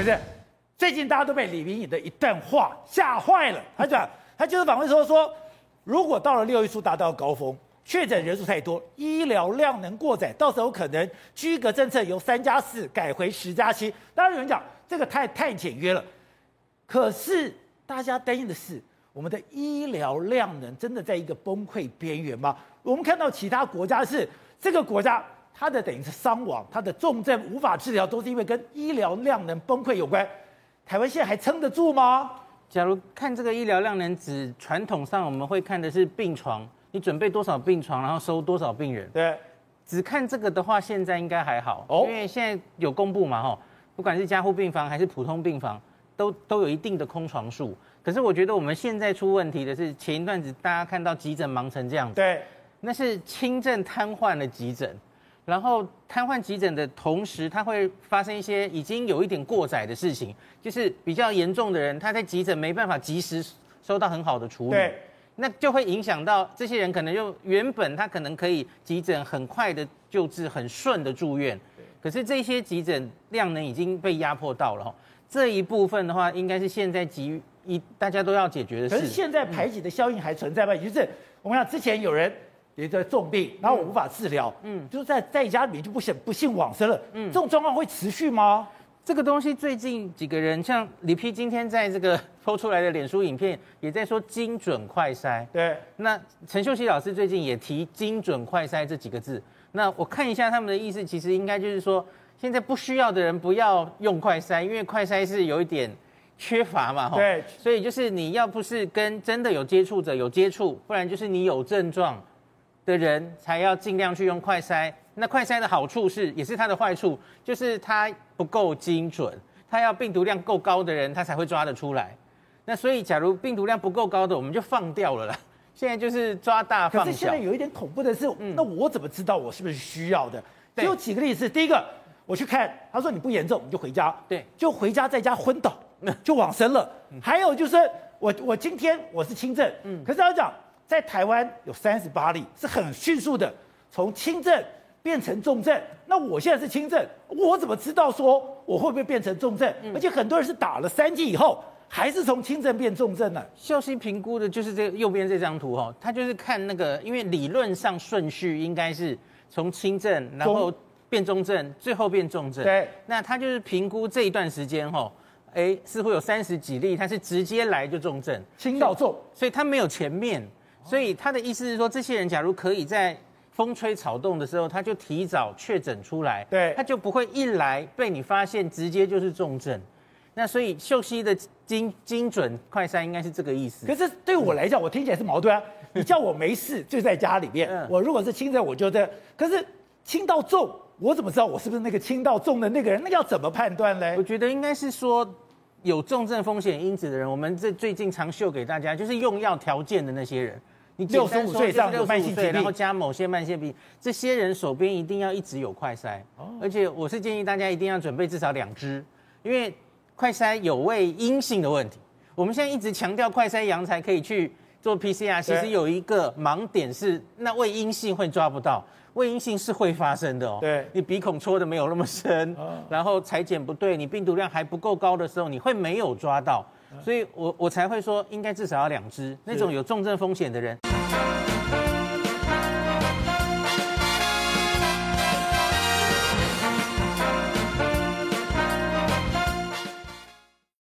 不是，最近大家都被李明仪的一段话吓坏了。他讲，他就是访问说说，如果到了六月初达到高峰，确诊人数太多，医疗量能过载，到时候可能居隔政策由三加四改回十加七。当然有人讲这个太太简约了，可是大家担心的是，我们的医疗量能真的在一个崩溃边缘吗？我们看到其他国家是这个国家。他的等于是伤亡，他的重症无法治疗，都是因为跟医疗量能崩溃有关。台湾现在还撑得住吗？假如看这个医疗量能，指传统上我们会看的是病床，你准备多少病床，然后收多少病人。对，只看这个的话，现在应该还好，哦，因为现在有公布嘛，吼，不管是加护病房还是普通病房，都都有一定的空床数。可是我觉得我们现在出问题的是前一段子大家看到急诊忙成这样子，对，那是轻症瘫痪的急诊。然后瘫痪急诊的同时，它会发生一些已经有一点过载的事情，就是比较严重的人，他在急诊没办法及时收到很好的处理，对，那就会影响到这些人，可能就原本他可能可以急诊很快的救治，很顺的住院，可是这些急诊量能已经被压迫到了，这一部分的话，应该是现在急一大家都要解决的事。可是现在排挤的效应还存在吗？也就是我们讲之前有人。一个重病，然后我无法治疗，嗯，就是在在家里面就不幸不幸往生了，嗯，这种状况会持续吗？这个东西最近几个人，像李丕今天在这个 PO 出来的脸书影片，也在说精准快筛，对。那陈秀熙老师最近也提精准快筛这几个字，那我看一下他们的意思，其实应该就是说，现在不需要的人不要用快筛，因为快筛是有一点缺乏嘛，对。所以就是你要不是跟真的有接触者有接触，不然就是你有症状。的人才要尽量去用快筛，那快筛的好处是，也是它的坏处，就是它不够精准，它要病毒量够高的人，它才会抓得出来。那所以，假如病毒量不够高的，我们就放掉了啦。现在就是抓大放小。可是现在有一点恐怖的是，嗯、那我怎么知道我是不是需要的？有几个例子，第一个，我去看，他说你不严重，你就回家，对，就回家在家昏倒，就往生了。嗯、还有就是，我我今天我是轻症，嗯，可是他讲。在台湾有三十八例，是很迅速的从轻症变成重症。那我现在是轻症，我怎么知道说我会不会变成重症？嗯、而且很多人是打了三剂以后，还是从轻症变重症呢？秀熙评估的就是这个右边这张图哈，他就是看那个，因为理论上顺序应该是从轻症，然后变中症，最后变重症。对，那他就是评估这一段时间哈，哎，似乎有三十几例，他是直接来就重症，轻到重，所以他没有前面。所以他的意思是说，这些人假如可以在风吹草动的时候，他就提早确诊出来，对，他就不会一来被你发现直接就是重症。那所以秀熙的精精准快筛应该是这个意思。可是对我来讲，我听起来是矛盾啊。你叫我没事就在家里面，我如果是轻症，我就在。可是轻到重，我怎么知道我是不是那个轻到重的那个人？那要怎么判断呢？我觉得应该是说。有重症风险因子的人，我们这最近常秀给大家，就是用药条件的那些人。你六十五岁以上有慢性疾病，然后加某些慢性病，这些人手边一定要一直有快筛。哦。而且我是建议大家一定要准备至少两支，因为快筛有位阴性的问题。我们现在一直强调快筛阳才可以去做 PCR，其实有一个盲点是，那胃阴性会抓不到。胃阴性是会发生的哦，对，你鼻孔戳的没有那么深，然后裁剪不对，你病毒量还不够高的时候，你会没有抓到，所以我我才会说应该至少要两只，那种有重症风险的人。